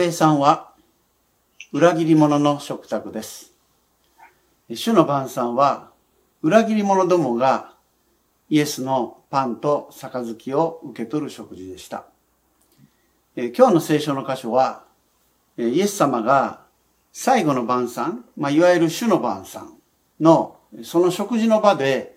生産は裏切り者の食卓です。主の晩餐は裏切り者どもがイエスのパンと杯を受け取る食事でした。今日の聖書の箇所はイエス様が最後の晩餐、まあ、いわゆる主の晩餐のその食事の場で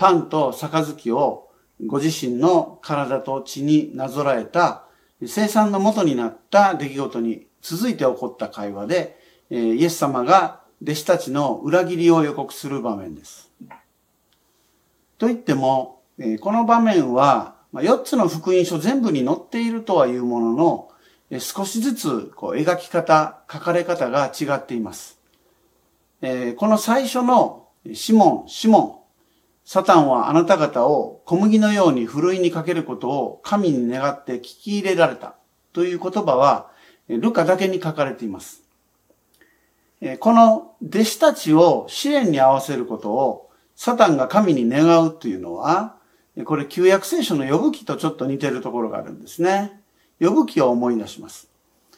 パンと杯をご自身の体と血になぞらえた生産の元になった出来事に続いて起こった会話でえ、イエス様が弟子たちの裏切りを予告する場面です。と言ってもえ、この場面はま4つの福音書全部に載っているとはいうもののえ、少しずつこう描き方、書かれ方が違っています。えこの最初のシモン、シモン、サタンはあなた方を小麦のようにふるいにかけることを神に願って聞き入れられたという言葉は、ルカだけに書かれています。この弟子たちを試練に合わせることをサタンが神に願うというのは、これ旧約聖書の呼ぶ記とちょっと似てるところがあるんですね。呼ぶ記を思い出します。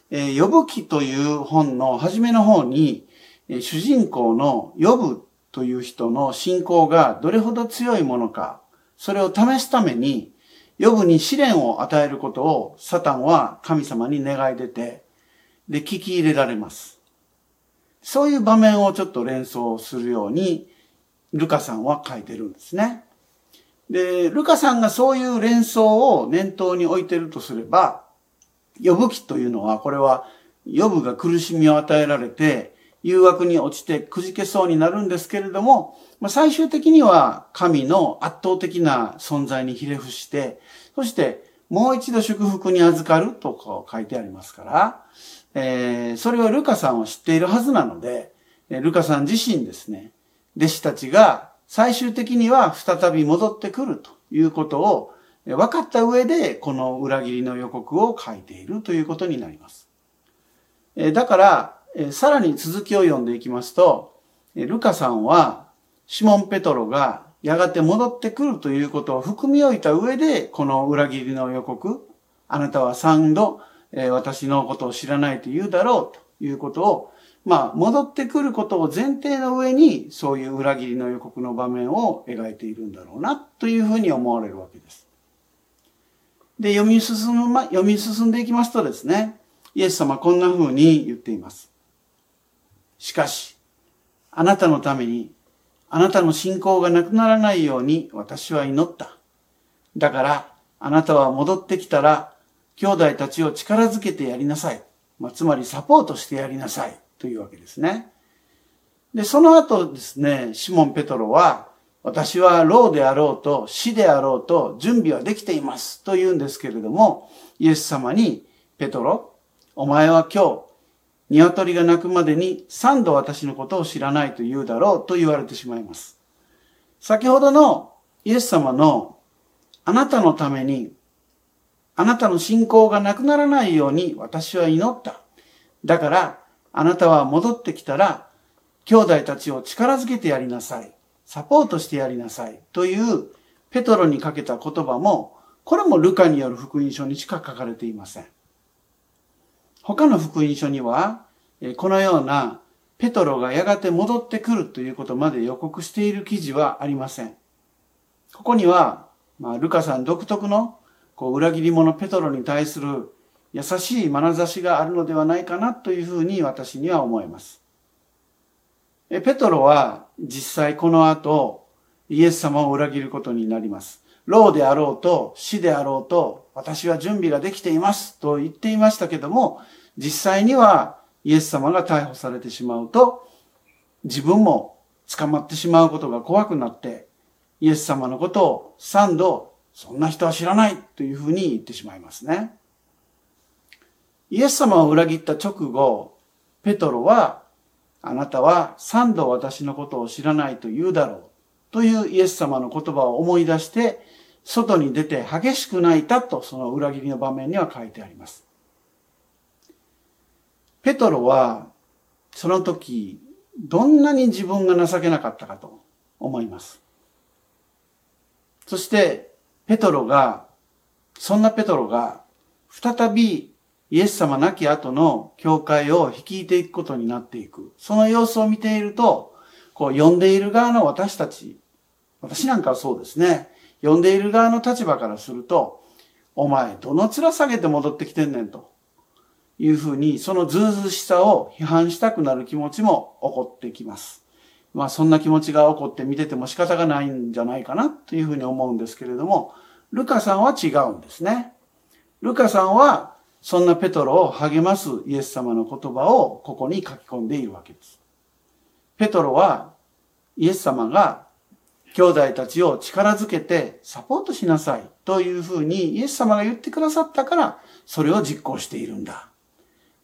呼ぶ記という本の初めの方に、主人公の呼ぶという人の信仰がどれほど強いものか、それを試すために、ヨブに試練を与えることをサタンは神様に願い出て、で、聞き入れられます。そういう場面をちょっと連想するように、ルカさんは書いてるんですね。で、ルカさんがそういう連想を念頭に置いてるとすれば、呼ぶ記というのは、これは、呼ぶが苦しみを与えられて、誘惑に落ちてくじけそうになるんですけれどもま、最終的には神の圧倒的な存在にひれ伏して、そしてもう一度祝福に預かるとこう書いてありますから、えー、それをルカさんは知っているはずなので、ルカさん自身ですね、弟子たちが最終的には再び戻ってくるということを分かった上で、この裏切りの予告を書いているということになります。だから、さらに続きを読んでいきますと、ルカさんは、シモン・ペトロがやがて戻ってくるということを含み置いた上で、この裏切りの予告、あなたは三度、私のことを知らないと言うだろうということを、まあ、戻ってくることを前提の上に、そういう裏切りの予告の場面を描いているんだろうな、というふうに思われるわけです。で、読み進む、ま、読み進んでいきますとですね、イエス様こんなふうに言っています。しかし、あなたのために、あなたの信仰がなくならないように私は祈った。だから、あなたは戻ってきたら、兄弟たちを力づけてやりなさい。まあ、つまりサポートしてやりなさい。というわけですね。で、その後ですね、シモン・ペトロは、私は老であろうと死であろうと準備はできていますと言うんですけれども、イエス様に、ペトロ、お前は今日鶏が鳴くまでに三度私のことを知らないと言うだろうと言われてしまいます。先ほどのイエス様のあなたのためにあなたの信仰がなくならないように私は祈った。だからあなたは戻ってきたら兄弟たちを力づけてやりなさい。サポートしてやりなさい。というペトロにかけた言葉もこれもルカによる福音書にしか書かれていません。他の福音書には、このようなペトロがやがて戻ってくるということまで予告している記事はありません。ここには、まあ、ルカさん独特のこう裏切り者ペトロに対する優しい眼差しがあるのではないかなというふうに私には思います。ペトロは実際この後イエス様を裏切ることになります。老であろうと死であろうと私は準備ができていますと言っていましたけども実際にはイエス様が逮捕されてしまうと、自分も捕まってしまうことが怖くなって、イエス様のことを三度、そんな人は知らないというふうに言ってしまいますね。イエス様を裏切った直後、ペトロは、あなたは三度私のことを知らないと言うだろうというイエス様の言葉を思い出して、外に出て激しく泣いたとその裏切りの場面には書いてあります。ペトロは、その時、どんなに自分が情けなかったかと思います。そして、ペトロが、そんなペトロが、再びイエス様亡き後の教会を率いていくことになっていく。その様子を見ていると、こう、呼んでいる側の私たち、私なんかはそうですね。呼んでいる側の立場からすると、お前、どの面下げて戻ってきてんねんと。いうふうに、そのずうずうしさを批判したくなる気持ちも起こってきます。まあ、そんな気持ちが起こって見てても仕方がないんじゃないかなというふうに思うんですけれども、ルカさんは違うんですね。ルカさんは、そんなペトロを励ますイエス様の言葉をここに書き込んでいるわけです。ペトロは、イエス様が兄弟たちを力づけてサポートしなさいというふうにイエス様が言ってくださったから、それを実行しているんだ。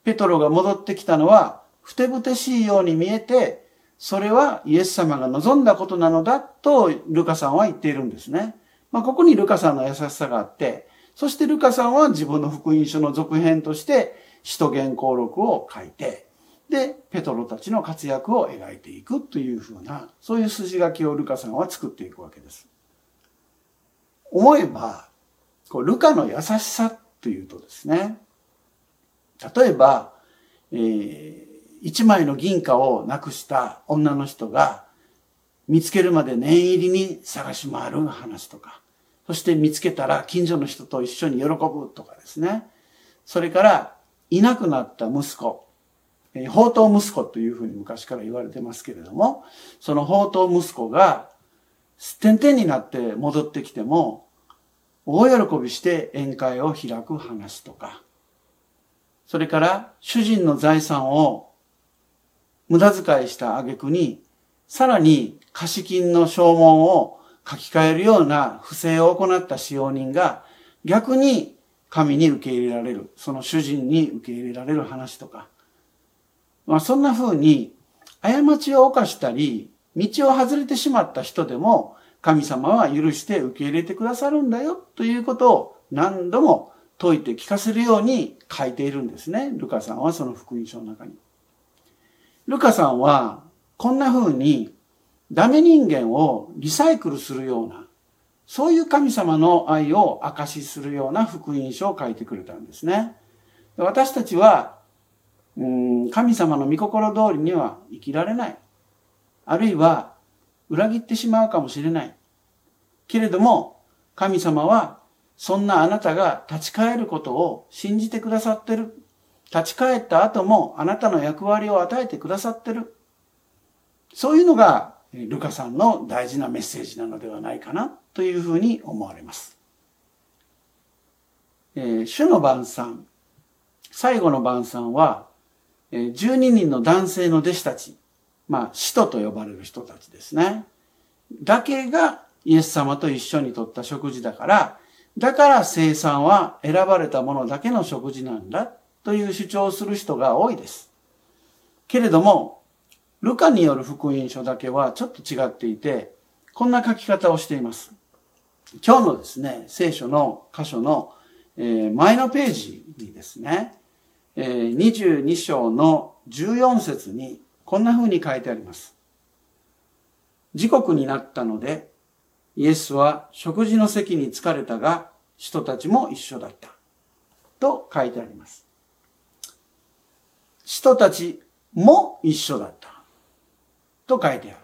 ペトロが戻ってきたのは、ふてぶてしいように見えて、それはイエス様が望んだことなのだとルカさんは言っているんですね。まあ、ここにルカさんの優しさがあって、そしてルカさんは自分の福音書の続編として、使徒言行録を書いて、で、ペトロたちの活躍を描いていくというふうな、そういう筋書きをルカさんは作っていくわけです。思えば、こうルカの優しさというとですね、例えば、えー、一枚の銀貨をなくした女の人が見つけるまで念入りに探し回る話とか、そして見つけたら近所の人と一緒に喜ぶとかですね。それから、いなくなった息子、宝刀息子というふうに昔から言われてますけれども、その宝刀息子が、点々になって戻ってきても、大喜びして宴会を開く話とか、それから主人の財産を無駄遣いした挙句に、さらに貸金の証文を書き換えるような不正を行った使用人が逆に神に受け入れられる、その主人に受け入れられる話とか、まあそんな風に過ちを犯したり、道を外れてしまった人でも神様は許して受け入れてくださるんだよということを何度も説いて聞かせるように書いているんですね。ルカさんはその福音書の中に。ルカさんはこんな風にダメ人間をリサイクルするような、そういう神様の愛を証しするような福音書を書いてくれたんですね。私たちは、うん神様の御心通りには生きられない。あるいは裏切ってしまうかもしれない。けれども、神様はそんなあなたが立ち返ることを信じてくださってる。立ち返った後もあなたの役割を与えてくださってる。そういうのがルカさんの大事なメッセージなのではないかなというふうに思われます。えー、主の晩餐、最後の晩餐は、12人の男性の弟子たち、まあ、使徒と呼ばれる人たちですね。だけがイエス様と一緒にとった食事だから、だから生産は選ばれたものだけの食事なんだという主張をする人が多いです。けれども、ルカによる福音書だけはちょっと違っていて、こんな書き方をしています。今日のですね、聖書の箇所の前のページにですね、22章の14節にこんな風に書いてあります。時刻になったので、イエスは食事の席に疲れたが、人たちも一緒だった。と書いてあります。人たちも一緒だった。と書いてある。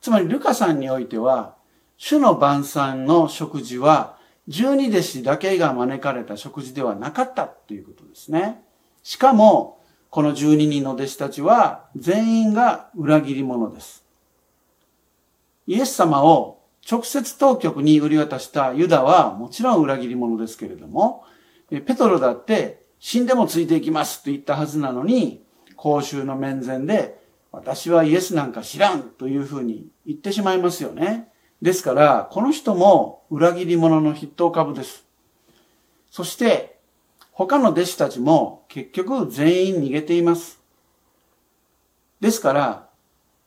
つまり、ルカさんにおいては、主の晩餐の食事は、十二弟子だけが招かれた食事ではなかったということですね。しかも、この十二人の弟子たちは、全員が裏切り者です。イエス様を直接当局に売り渡したユダはもちろん裏切り者ですけれども、ペトロだって死んでもついていきますと言ったはずなのに、公衆の面前で私はイエスなんか知らんというふうに言ってしまいますよね。ですから、この人も裏切り者の筆頭株です。そして、他の弟子たちも結局全員逃げています。ですから、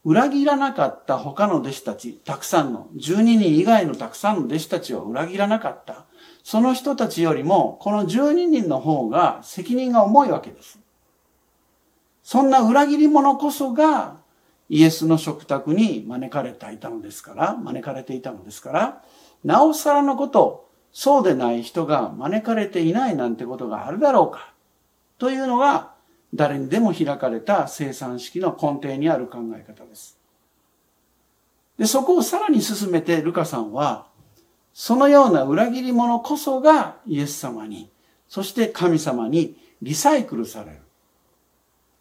裏切らなかった他の弟子たち、たくさんの、12人以外のたくさんの弟子たちを裏切らなかった。その人たちよりも、この12人の方が責任が重いわけです。そんな裏切り者こそがイエスの食卓に招かれていたのですから、招かれていたのですから、なおさらのこと、そうでない人が招かれていないなんてことがあるだろうか。というのが誰にでも開かれた生産式の根底にある考え方です。で、そこをさらに進めてルカさんは、そのような裏切り者こそがイエス様に、そして神様にリサイクルされる。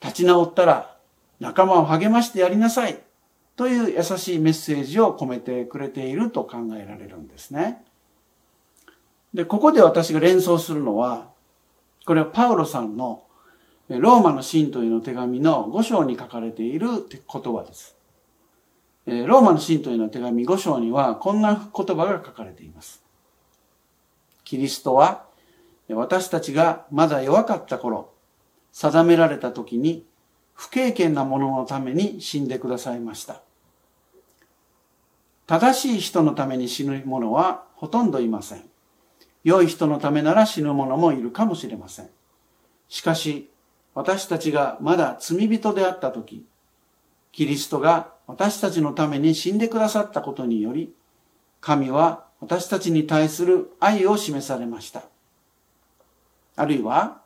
立ち直ったら仲間を励ましてやりなさい。という優しいメッセージを込めてくれていると考えられるんですね。で、ここで私が連想するのは、これはパウロさんのローマの信徒への手紙の5章に書かれている言葉です。ローマの信徒への手紙5章にはこんな言葉が書かれています。キリストは私たちがまだ弱かった頃、定められた時に不経験な者のために死んでくださいました。正しい人のために死ぬ者はほとんどいません。良い人のためなら死ぬ者もいるかもしれません。しかし、私たちがまだ罪人であった時、キリストが私たちのために死んでくださったことにより、神は私たちに対する愛を示されました。あるいは、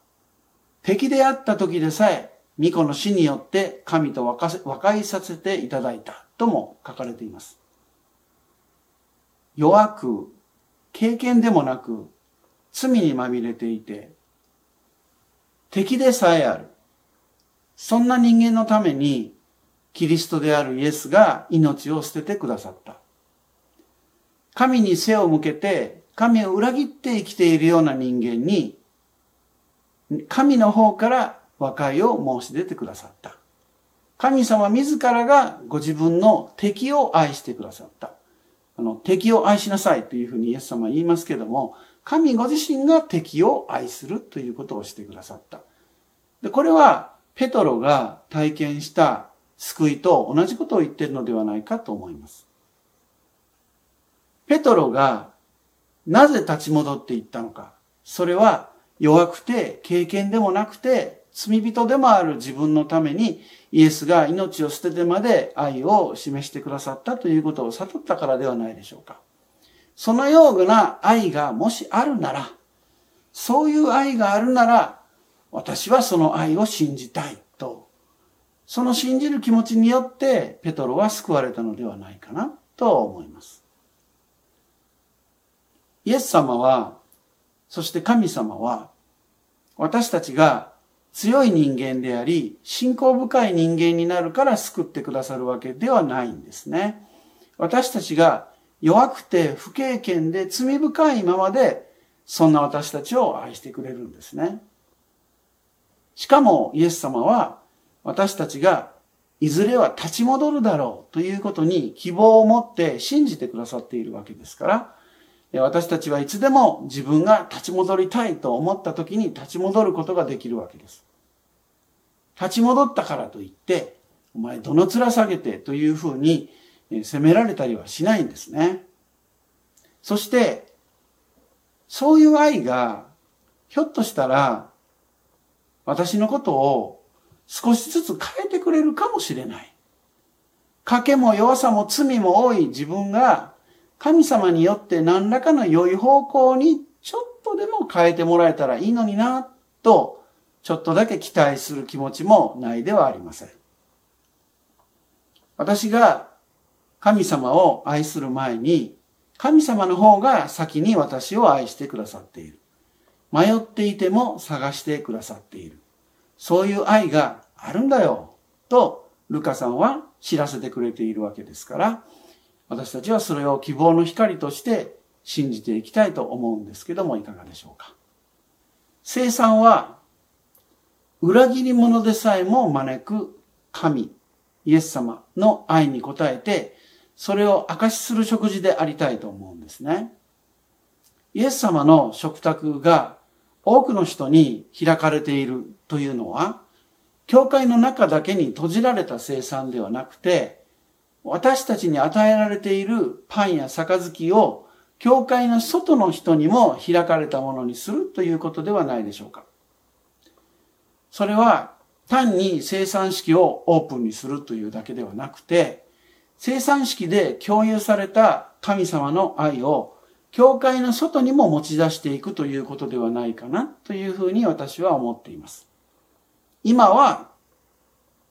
敵であった時でさえ、巫女の死によって神と和解させていただいたとも書かれています。弱く経験でもなく、罪にまみれていて、敵でさえある。そんな人間のために、キリストであるイエスが命を捨ててくださった。神に背を向けて、神を裏切って生きているような人間に、神の方から和解を申し出てくださった。神様自らがご自分の敵を愛してくださった。あの、敵を愛しなさいというふうにイエス様は言いますけども、神ご自身が敵を愛するということをしてくださった。で、これは、ペトロが体験した救いと同じことを言っているのではないかと思います。ペトロがなぜ立ち戻っていったのか。それは弱くて経験でもなくて罪人でもある自分のためにイエスが命を捨ててまで愛を示してくださったということを悟ったからではないでしょうか。そのような愛がもしあるなら、そういう愛があるなら、私はその愛を信じたいと、その信じる気持ちによってペトロは救われたのではないかなと思います。イエス様は、そして神様は、私たちが強い人間であり、信仰深い人間になるから救ってくださるわけではないんですね。私たちが弱くて不経験で罪深いままで、そんな私たちを愛してくれるんですね。しかもイエス様は私たちがいずれは立ち戻るだろうということに希望を持って信じてくださっているわけですから、私たちはいつでも自分が立ち戻りたいと思った時に立ち戻ることができるわけです。立ち戻ったからといって、お前どの面下げてというふうに責められたりはしないんですね。そして、そういう愛が、ひょっとしたら、私のことを少しずつ変えてくれるかもしれない。賭けも弱さも罪も多い自分が神様によって何らかの良い方向にちょっとでも変えてもらえたらいいのにな、と、ちょっとだけ期待する気持ちもないではありません。私が神様を愛する前に、神様の方が先に私を愛してくださっている。迷っていても探してくださっている。そういう愛があるんだよ、と、ルカさんは知らせてくれているわけですから、私たちはそれを希望の光として信じていきたいと思うんですけども、いかがでしょうか。生産は、裏切り者でさえも招く神、イエス様の愛に応えて、それを証しする食事でありたいと思うんですね。イエス様の食卓が多くの人に開かれているというのは、教会の中だけに閉じられた生産ではなくて、私たちに与えられているパンや杯を教会の外の人にも開かれたものにするということではないでしょうか。それは単に生産式をオープンにするというだけではなくて、生産式で共有された神様の愛を教会の外にも持ち出していくということではないかなというふうに私は思っています。今は、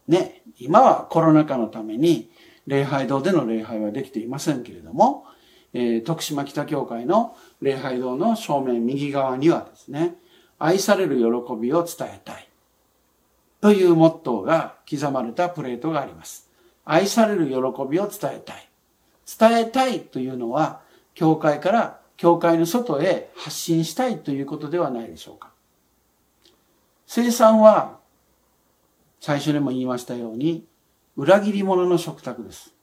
ね、今はコロナ禍のために、礼拝堂での礼拝はできていませんけれども、えー、徳島北教会の礼拝堂の正面右側にはですね、愛される喜びを伝えたい。というモットーが刻まれたプレートがあります。愛される喜びを伝えたい。伝えたいというのは、教会から教会の外へ発信したいということではないでしょうか。生産は、最初にも言いましたように、裏切り者の食卓です。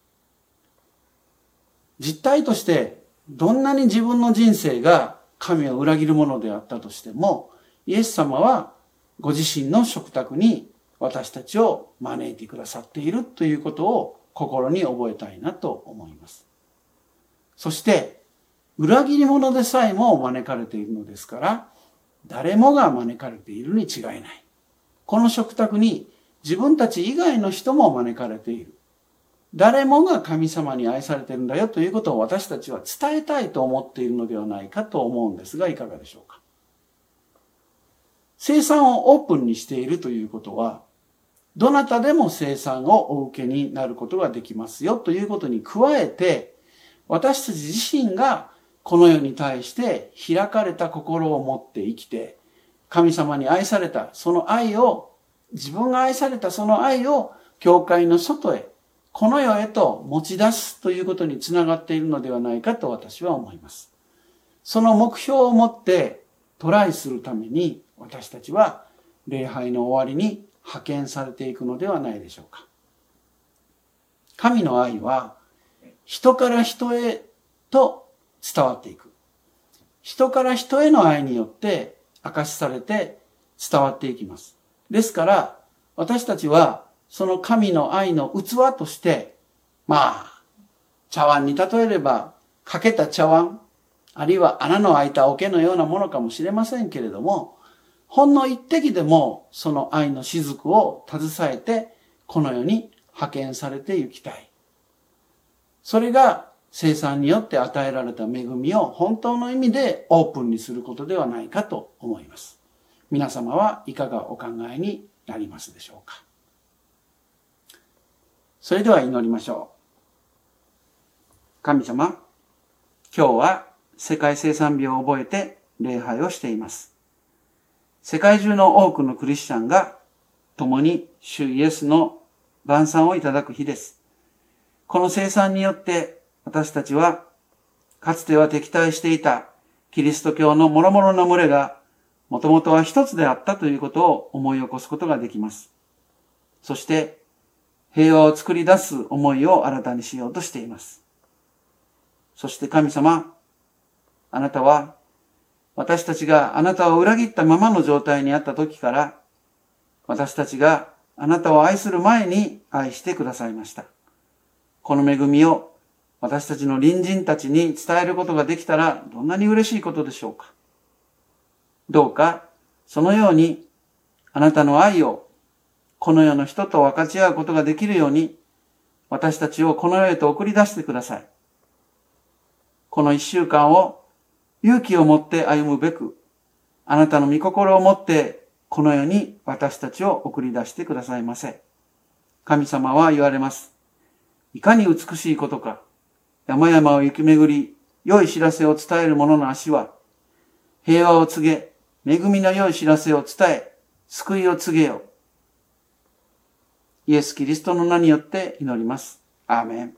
実態として、どんなに自分の人生が神を裏切るものであったとしても、イエス様はご自身の食卓に私たちを招いてくださっているということを心に覚えたいなと思います。そして、裏切り者でさえも招かれているのですから、誰もが招かれているに違いない。この食卓に自分たち以外の人も招かれている。誰もが神様に愛されているんだよということを私たちは伝えたいと思っているのではないかと思うんですが、いかがでしょうか。生産をオープンにしているということは、どなたでも生産をお受けになることができますよということに加えて、私たち自身がこの世に対して開かれた心を持って生きて、神様に愛されたその愛を、自分が愛されたその愛を教会の外へ、この世へと持ち出すということにつながっているのではないかと私は思います。その目標を持ってトライするために私たちは礼拝の終わりに派遣されていくのではないでしょうか。神の愛は人から人へと伝わっていく。人から人への愛によって明かしされて伝わっていきます。ですから、私たちはその神の愛の器として、まあ、茶碗に例えれば、かけた茶碗、あるいは穴の開いた桶のようなものかもしれませんけれども、ほんの一滴でもその愛の雫を携えて、この世に派遣されて行きたい。それが生産によって与えられた恵みを本当の意味でオープンにすることではないかと思います。皆様はいかがお考えになりますでしょうかそれでは祈りましょう。神様、今日は世界生産日を覚えて礼拝をしています。世界中の多くのクリスチャンが共に主イエスの晩餐をいただく日です。この生産によって私たちはかつては敵対していたキリスト教の諸々の群れがもともとは一つであったということを思い起こすことができます。そして平和を作り出す思いを新たにしようとしています。そして神様、あなたは私たちがあなたを裏切ったままの状態にあった時から、私たちがあなたを愛する前に愛してくださいました。この恵みを私たちの隣人たちに伝えることができたらどんなに嬉しいことでしょうか。どうか、そのようにあなたの愛をこの世の人と分かち合うことができるように私たちをこの世へと送り出してください。この一週間を勇気を持って歩むべく、あなたの御心を持ってこの世に私たちを送り出してくださいませ。神様は言われます。いかに美しいことか。山々を行き巡り、良い知らせを伝える者の足は、平和を告げ、恵みの良い知らせを伝え、救いを告げよう。イエス・キリストの名によって祈ります。アーメン。